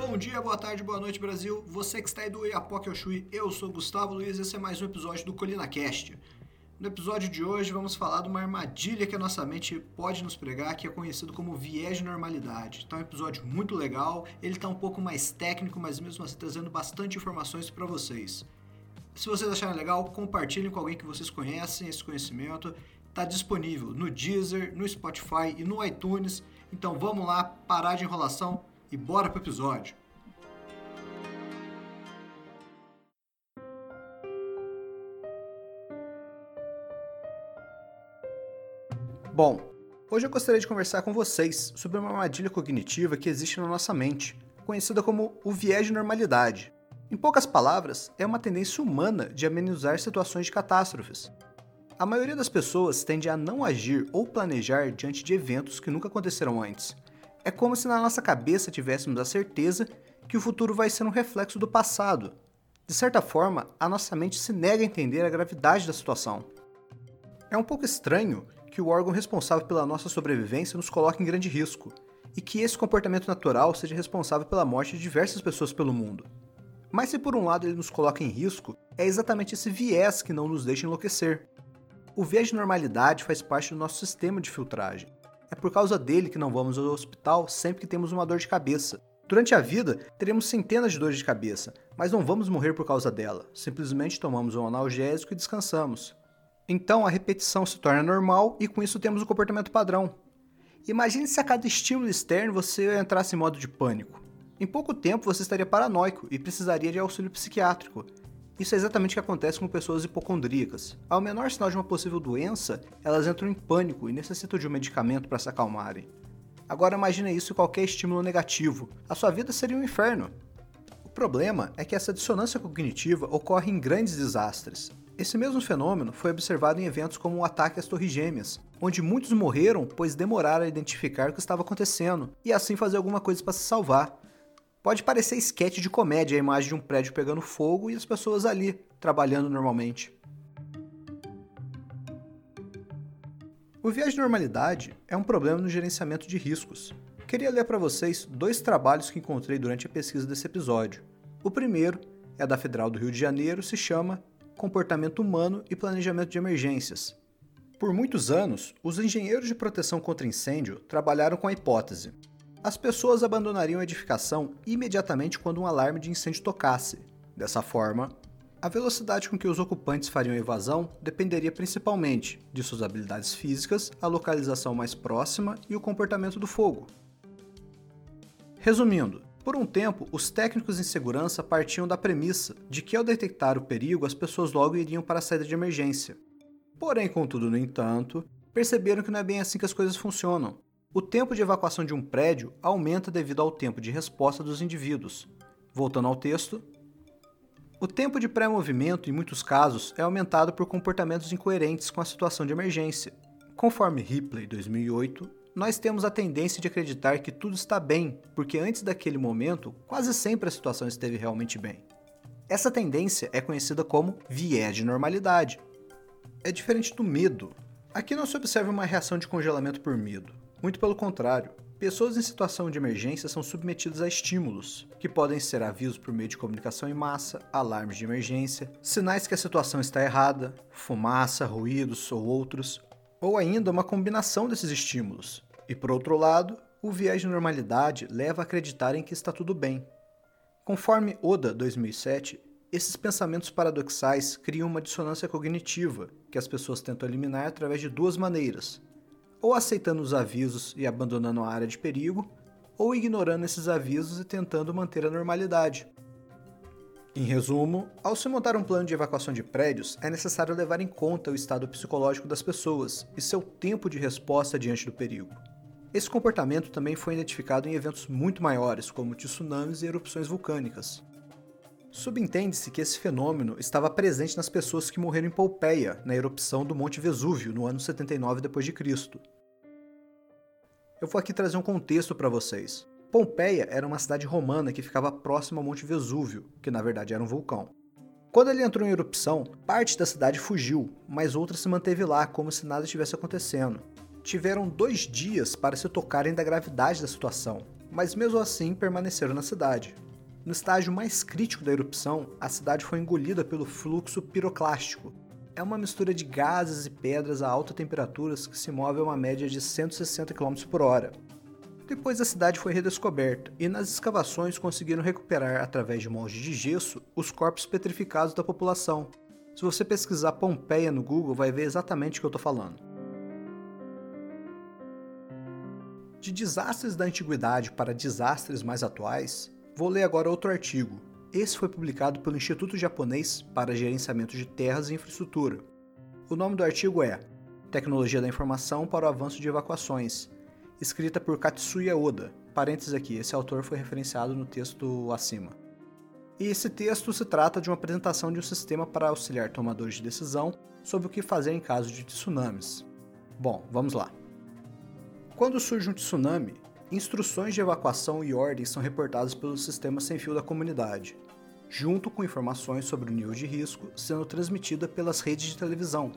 Bom dia, boa tarde, boa noite, Brasil. Você que está aí do Iapoque Oxui, eu sou Gustavo Luiz e esse é mais um episódio do Colina Cast. No episódio de hoje vamos falar de uma armadilha que a nossa mente pode nos pregar, que é conhecido como viés de normalidade. Então é um episódio muito legal, ele está um pouco mais técnico, mas mesmo assim trazendo bastante informações para vocês. Se vocês acharem legal, compartilhem com alguém que vocês conhecem esse conhecimento. Está disponível no Deezer, no Spotify e no iTunes. Então vamos lá, parar de enrolação e bora pro episódio. Bom, hoje eu gostaria de conversar com vocês sobre uma armadilha cognitiva que existe na nossa mente, conhecida como o viés de normalidade. Em poucas palavras, é uma tendência humana de amenizar situações de catástrofes. A maioria das pessoas tende a não agir ou planejar diante de eventos que nunca aconteceram antes. É como se na nossa cabeça tivéssemos a certeza que o futuro vai ser um reflexo do passado. De certa forma, a nossa mente se nega a entender a gravidade da situação. É um pouco estranho que o órgão responsável pela nossa sobrevivência nos coloque em grande risco, e que esse comportamento natural seja responsável pela morte de diversas pessoas pelo mundo. Mas se por um lado ele nos coloca em risco, é exatamente esse viés que não nos deixa enlouquecer. O viés de normalidade faz parte do nosso sistema de filtragem. É por causa dele que não vamos ao hospital sempre que temos uma dor de cabeça. Durante a vida, teremos centenas de dores de cabeça, mas não vamos morrer por causa dela. Simplesmente tomamos um analgésico e descansamos. Então a repetição se torna normal e com isso temos o comportamento padrão. Imagine se a cada estímulo externo você entrasse em modo de pânico. Em pouco tempo você estaria paranoico e precisaria de auxílio psiquiátrico. Isso é exatamente o que acontece com pessoas hipocondríacas. Ao menor sinal de uma possível doença, elas entram em pânico e necessitam de um medicamento para se acalmarem. Agora imagine isso em qualquer estímulo negativo. A sua vida seria um inferno. O problema é que essa dissonância cognitiva ocorre em grandes desastres. Esse mesmo fenômeno foi observado em eventos como o ataque às Torres Gêmeas, onde muitos morreram pois demoraram a identificar o que estava acontecendo e assim fazer alguma coisa para se salvar. Pode parecer esquete de comédia a imagem de um prédio pegando fogo e as pessoas ali, trabalhando normalmente. O viés de normalidade é um problema no gerenciamento de riscos. Queria ler para vocês dois trabalhos que encontrei durante a pesquisa desse episódio. O primeiro é da Federal do Rio de Janeiro, se chama comportamento humano e planejamento de emergências. Por muitos anos, os engenheiros de proteção contra incêndio trabalharam com a hipótese: as pessoas abandonariam a edificação imediatamente quando um alarme de incêndio tocasse. Dessa forma, a velocidade com que os ocupantes fariam a evasão dependeria principalmente de suas habilidades físicas, a localização mais próxima e o comportamento do fogo. Resumindo, por um tempo, os técnicos em segurança partiam da premissa de que ao detectar o perigo, as pessoas logo iriam para a saída de emergência. Porém, contudo, no entanto, perceberam que não é bem assim que as coisas funcionam. O tempo de evacuação de um prédio aumenta devido ao tempo de resposta dos indivíduos. Voltando ao texto, o tempo de pré-movimento, em muitos casos, é aumentado por comportamentos incoerentes com a situação de emergência. Conforme Ripley, 2008, nós temos a tendência de acreditar que tudo está bem, porque antes daquele momento, quase sempre a situação esteve realmente bem. Essa tendência é conhecida como viés de normalidade. É diferente do medo. Aqui não se observa uma reação de congelamento por medo. Muito pelo contrário, pessoas em situação de emergência são submetidas a estímulos, que podem ser avisos por meio de comunicação em massa, alarmes de emergência, sinais que a situação está errada, fumaça, ruídos ou outros, ou ainda uma combinação desses estímulos, e por outro lado, o viés de normalidade leva a acreditar em que está tudo bem. Conforme Oda 2007, esses pensamentos paradoxais criam uma dissonância cognitiva que as pessoas tentam eliminar através de duas maneiras: ou aceitando os avisos e abandonando a área de perigo, ou ignorando esses avisos e tentando manter a normalidade. Em resumo, ao se montar um plano de evacuação de prédios, é necessário levar em conta o estado psicológico das pessoas e seu tempo de resposta diante do perigo. Esse comportamento também foi identificado em eventos muito maiores, como tsunamis e erupções vulcânicas. Subentende-se que esse fenômeno estava presente nas pessoas que morreram em Pompeia, na erupção do Monte Vesúvio, no ano 79 d.C. Eu vou aqui trazer um contexto para vocês. Pompeia era uma cidade romana que ficava próxima ao Monte Vesúvio, que na verdade era um vulcão. Quando ele entrou em erupção, parte da cidade fugiu, mas outra se manteve lá como se nada estivesse acontecendo tiveram dois dias para se tocarem da gravidade da situação. mas mesmo assim permaneceram na cidade. No estágio mais crítico da erupção, a cidade foi engolida pelo fluxo piroclástico. É uma mistura de gases e pedras a altas temperaturas que se move a uma média de 160 km por hora. Depois a cidade foi redescoberta e nas escavações conseguiram recuperar, através de moldes de gesso, os corpos petrificados da população. Se você pesquisar Pompeia no Google, vai ver exatamente o que eu estou falando. De desastres da antiguidade para desastres mais atuais, vou ler agora outro artigo. Esse foi publicado pelo Instituto Japonês para Gerenciamento de Terras e Infraestrutura. O nome do artigo é Tecnologia da Informação para o Avanço de Evacuações, escrita por Katsuya Oda. Parênteses aqui, esse autor foi referenciado no texto acima. E esse texto se trata de uma apresentação de um sistema para auxiliar tomadores de decisão sobre o que fazer em caso de tsunamis. Bom, vamos lá. Quando surge um tsunami, instruções de evacuação e ordens são reportadas pelo sistema sem fio da comunidade, junto com informações sobre o nível de risco sendo transmitida pelas redes de televisão,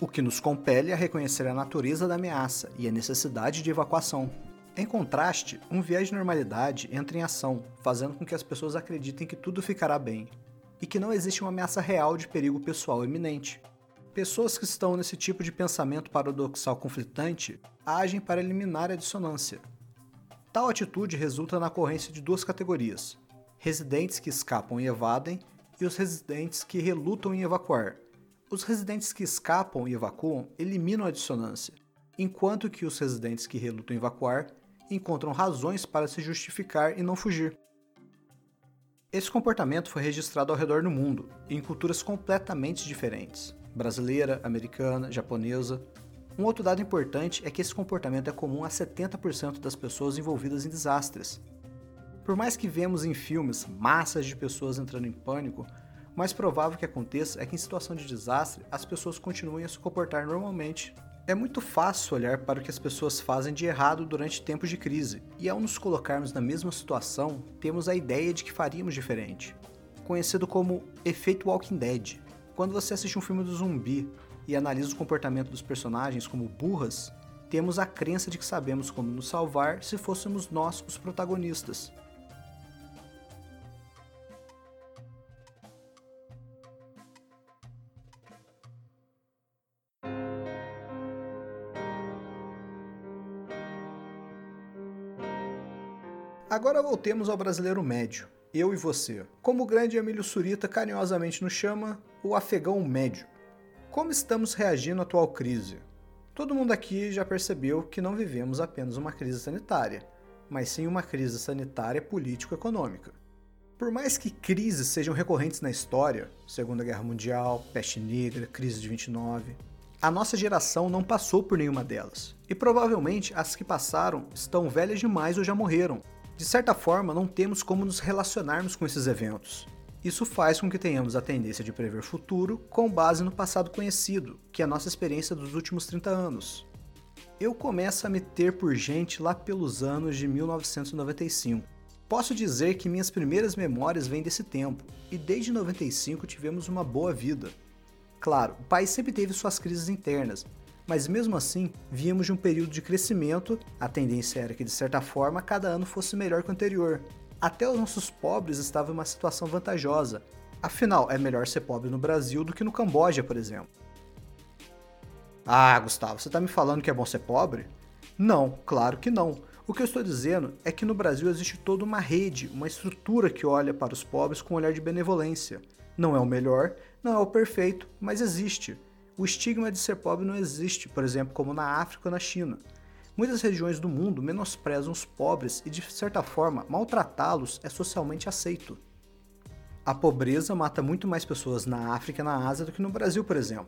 o que nos compele a reconhecer a natureza da ameaça e a necessidade de evacuação. Em contraste, um viés de normalidade entra em ação, fazendo com que as pessoas acreditem que tudo ficará bem e que não existe uma ameaça real de perigo pessoal iminente. Pessoas que estão nesse tipo de pensamento paradoxal conflitante agem para eliminar a dissonância. Tal atitude resulta na ocorrência de duas categorias: residentes que escapam e evadem e os residentes que relutam em evacuar. Os residentes que escapam e evacuam eliminam a dissonância, enquanto que os residentes que relutam em evacuar encontram razões para se justificar e não fugir. Esse comportamento foi registrado ao redor do mundo, em culturas completamente diferentes brasileira, americana, japonesa. Um outro dado importante é que esse comportamento é comum a 70% das pessoas envolvidas em desastres. Por mais que vemos em filmes massas de pessoas entrando em pânico, o mais provável que aconteça é que em situação de desastre as pessoas continuem a se comportar normalmente. É muito fácil olhar para o que as pessoas fazem de errado durante tempos de crise, e ao nos colocarmos na mesma situação, temos a ideia de que faríamos diferente, conhecido como efeito Walking Dead. Quando você assiste um filme do zumbi e analisa o comportamento dos personagens como burras, temos a crença de que sabemos como nos salvar se fôssemos nós os protagonistas. Agora voltemos ao brasileiro médio eu e você. Como o grande Emílio Surita carinhosamente nos chama, o afegão médio. Como estamos reagindo à atual crise? Todo mundo aqui já percebeu que não vivemos apenas uma crise sanitária, mas sim uma crise sanitária político-econômica. Por mais que crises sejam recorrentes na história, Segunda Guerra Mundial, Peste Negra, crise de 29, a nossa geração não passou por nenhuma delas. E provavelmente as que passaram estão velhas demais ou já morreram, de certa forma, não temos como nos relacionarmos com esses eventos. Isso faz com que tenhamos a tendência de prever futuro com base no passado conhecido, que é a nossa experiência dos últimos 30 anos. Eu começo a me ter por gente lá pelos anos de 1995. Posso dizer que minhas primeiras memórias vêm desse tempo, e desde 95 tivemos uma boa vida. Claro, o país sempre teve suas crises internas, mas mesmo assim, víamos de um período de crescimento, a tendência era que de certa forma cada ano fosse melhor que o anterior. Até os nossos pobres estavam em uma situação vantajosa. Afinal, é melhor ser pobre no Brasil do que no Camboja, por exemplo. Ah, Gustavo, você está me falando que é bom ser pobre? Não, claro que não. O que eu estou dizendo é que no Brasil existe toda uma rede, uma estrutura que olha para os pobres com um olhar de benevolência. Não é o melhor, não é o perfeito, mas existe o estigma de ser pobre não existe, por exemplo, como na África ou na China. Muitas regiões do mundo menosprezam os pobres e, de certa forma, maltratá-los é socialmente aceito. A pobreza mata muito mais pessoas na África e na Ásia do que no Brasil, por exemplo.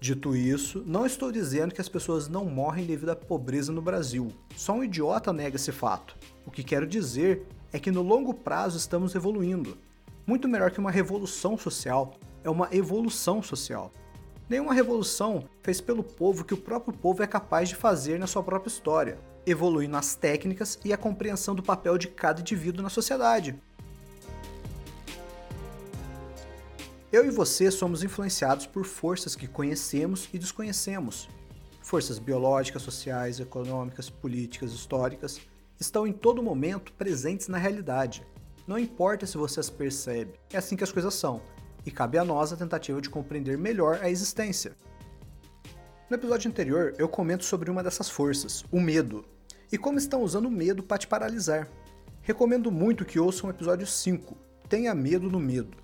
Dito isso, não estou dizendo que as pessoas não morrem devido à pobreza no Brasil. Só um idiota nega esse fato. O que quero dizer é que no longo prazo estamos evoluindo. Muito melhor que uma revolução social, é uma evolução social. Nenhuma revolução fez pelo povo que o próprio povo é capaz de fazer na sua própria história, evoluindo as técnicas e a compreensão do papel de cada indivíduo na sociedade. Eu e você somos influenciados por forças que conhecemos e desconhecemos. Forças biológicas, sociais, econômicas, políticas, históricas estão em todo momento presentes na realidade. Não importa se você as percebe, é assim que as coisas são, e cabe a nós a tentativa de compreender melhor a existência. No episódio anterior, eu comento sobre uma dessas forças, o medo, e como estão usando o medo para te paralisar. Recomendo muito que ouçam o episódio 5, Tenha Medo no Medo.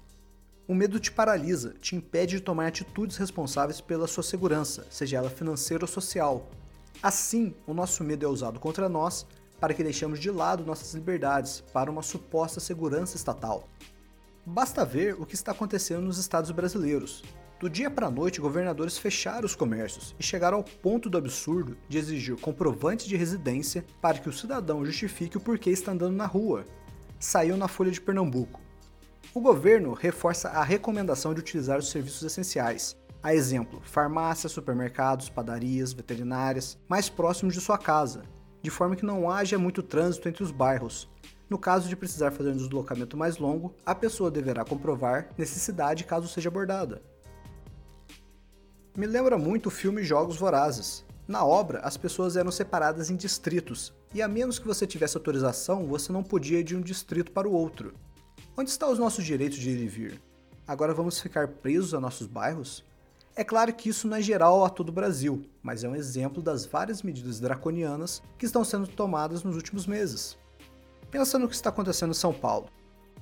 O medo te paralisa, te impede de tomar atitudes responsáveis pela sua segurança, seja ela financeira ou social. Assim, o nosso medo é usado contra nós para que deixemos de lado nossas liberdades para uma suposta segurança estatal. Basta ver o que está acontecendo nos estados brasileiros. Do dia para a noite, governadores fecharam os comércios e chegaram ao ponto do absurdo de exigir comprovantes de residência para que o cidadão justifique o porquê está andando na rua. Saiu na Folha de Pernambuco. O governo reforça a recomendação de utilizar os serviços essenciais, a exemplo, farmácias, supermercados, padarias, veterinárias, mais próximos de sua casa, de forma que não haja muito trânsito entre os bairros. No caso de precisar fazer um deslocamento mais longo, a pessoa deverá comprovar necessidade caso seja abordada. Me lembra muito o filme Jogos Vorazes. Na obra, as pessoas eram separadas em distritos, e a menos que você tivesse autorização, você não podia ir de um distrito para o outro. Onde estão os nossos direitos de ir e vir? Agora vamos ficar presos a nossos bairros? É claro que isso não é geral a todo o Brasil, mas é um exemplo das várias medidas draconianas que estão sendo tomadas nos últimos meses. Pensa no que está acontecendo em São Paulo.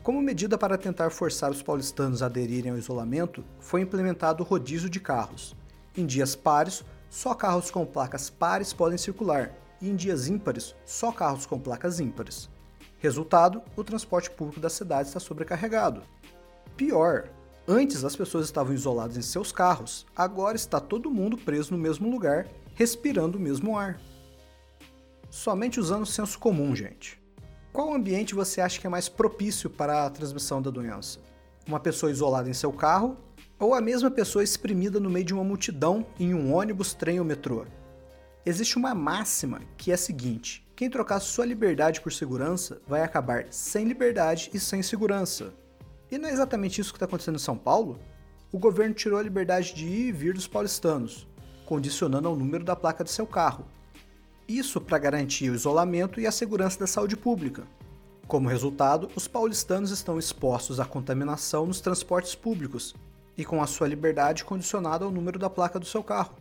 Como medida para tentar forçar os paulistanos a aderirem ao isolamento, foi implementado o rodízio de carros. Em dias pares, só carros com placas pares podem circular, e em dias ímpares, só carros com placas ímpares. Resultado: o transporte público da cidade está sobrecarregado. Pior, Antes as pessoas estavam isoladas em seus carros, agora está todo mundo preso no mesmo lugar, respirando o mesmo ar. Somente usando o senso comum, gente. Qual ambiente você acha que é mais propício para a transmissão da doença? Uma pessoa isolada em seu carro ou a mesma pessoa exprimida no meio de uma multidão em um ônibus, trem ou metrô? Existe uma máxima que é a seguinte: quem trocar sua liberdade por segurança vai acabar sem liberdade e sem segurança. E não é exatamente isso que está acontecendo em São Paulo? O governo tirou a liberdade de ir e vir dos paulistanos, condicionando ao número da placa de seu carro. Isso para garantir o isolamento e a segurança da saúde pública. Como resultado, os paulistanos estão expostos à contaminação nos transportes públicos e com a sua liberdade condicionada ao número da placa do seu carro.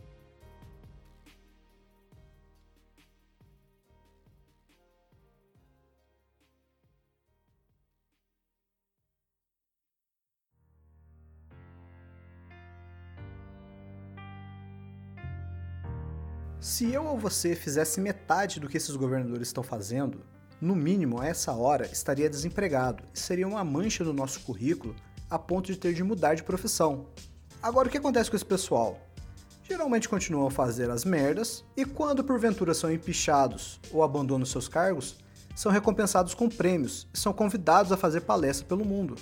Se eu ou você fizesse metade do que esses governadores estão fazendo, no mínimo a essa hora estaria desempregado e seria uma mancha no nosso currículo a ponto de ter de mudar de profissão. Agora o que acontece com esse pessoal? Geralmente continuam a fazer as merdas e quando porventura são empichados ou abandonam seus cargos, são recompensados com prêmios e são convidados a fazer palestra pelo mundo.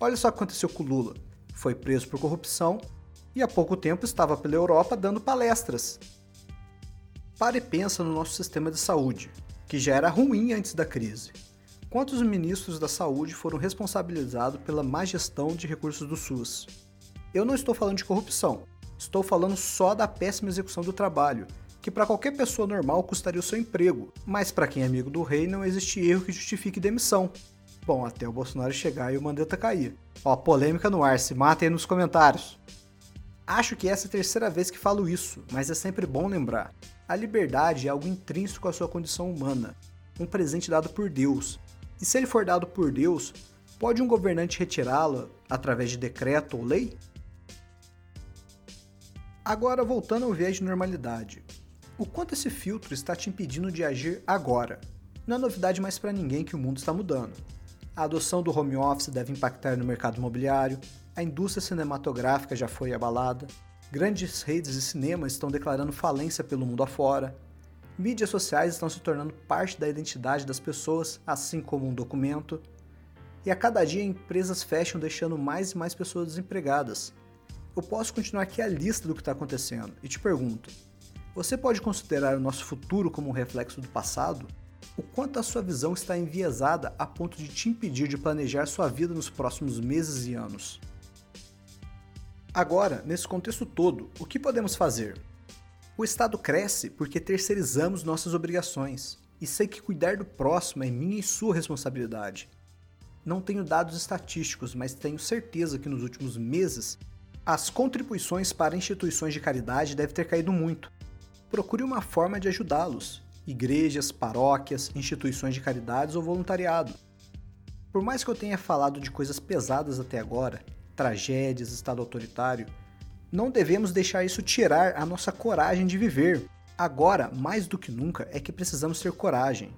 Olha só o que aconteceu com Lula. Foi preso por corrupção e há pouco tempo estava pela Europa dando palestras Pare e pensa no nosso sistema de saúde, que já era ruim antes da crise. Quantos ministros da saúde foram responsabilizados pela má gestão de recursos do SUS? Eu não estou falando de corrupção, estou falando só da péssima execução do trabalho, que para qualquer pessoa normal custaria o seu emprego, mas para quem é amigo do rei não existe erro que justifique demissão. Bom, até o Bolsonaro chegar e o Mandetta cair. Ó, polêmica no ar, se matem nos comentários. Acho que essa é a terceira vez que falo isso, mas é sempre bom lembrar. A liberdade é algo intrínseco à sua condição humana, um presente dado por Deus. E se ele for dado por Deus, pode um governante retirá-la através de decreto ou lei? Agora, voltando ao viés de normalidade. O quanto esse filtro está te impedindo de agir agora? Não é novidade mais para ninguém que o mundo está mudando. A adoção do home office deve impactar no mercado imobiliário, a indústria cinematográfica já foi abalada, Grandes redes de cinema estão declarando falência pelo mundo afora. Mídias sociais estão se tornando parte da identidade das pessoas, assim como um documento. E a cada dia empresas fecham, deixando mais e mais pessoas desempregadas. Eu posso continuar aqui a lista do que está acontecendo e te pergunto: você pode considerar o nosso futuro como um reflexo do passado? O quanto a sua visão está enviesada a ponto de te impedir de planejar sua vida nos próximos meses e anos? Agora, nesse contexto todo, o que podemos fazer? O Estado cresce porque terceirizamos nossas obrigações. e sei que cuidar do próximo é minha e sua responsabilidade. Não tenho dados estatísticos, mas tenho certeza que nos últimos meses as contribuições para instituições de caridade devem ter caído muito. Procure uma forma de ajudá-los: igrejas, paróquias, instituições de caridades ou voluntariado. Por mais que eu tenha falado de coisas pesadas até agora, tragédias, Estado autoritário, não devemos deixar isso tirar a nossa coragem de viver. Agora, mais do que nunca, é que precisamos ter coragem.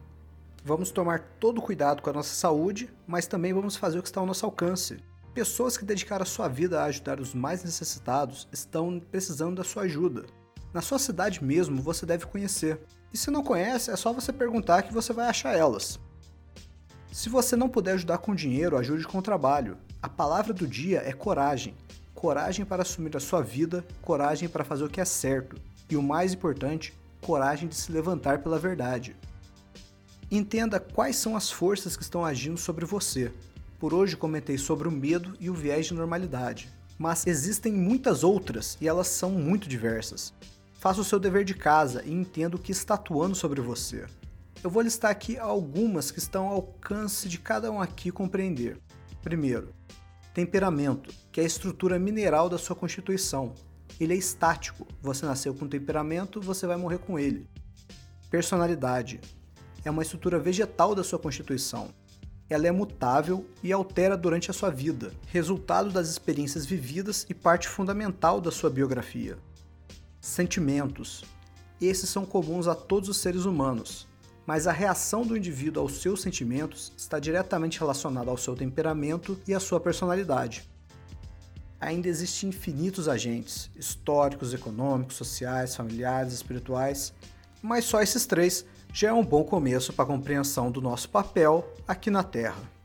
Vamos tomar todo cuidado com a nossa saúde, mas também vamos fazer o que está ao nosso alcance. Pessoas que dedicaram a sua vida a ajudar os mais necessitados estão precisando da sua ajuda. Na sua cidade mesmo você deve conhecer. E se não conhece, é só você perguntar que você vai achar elas. Se você não puder ajudar com dinheiro, ajude com trabalho. A palavra do dia é coragem. Coragem para assumir a sua vida, coragem para fazer o que é certo. E o mais importante, coragem de se levantar pela verdade. Entenda quais são as forças que estão agindo sobre você. Por hoje comentei sobre o medo e o viés de normalidade, mas existem muitas outras e elas são muito diversas. Faça o seu dever de casa e entenda o que está atuando sobre você. Eu vou listar aqui algumas que estão ao alcance de cada um aqui compreender. Primeiro, temperamento, que é a estrutura mineral da sua constituição. Ele é estático. Você nasceu com temperamento, você vai morrer com ele. Personalidade, é uma estrutura vegetal da sua constituição. Ela é mutável e altera durante a sua vida, resultado das experiências vividas e parte fundamental da sua biografia. Sentimentos. Esses são comuns a todos os seres humanos, mas a reação do indivíduo aos seus sentimentos está diretamente relacionada ao seu temperamento e à sua personalidade. Ainda existem infinitos agentes, históricos, econômicos, sociais, familiares, espirituais, mas só esses três já é um bom começo para a compreensão do nosso papel aqui na Terra.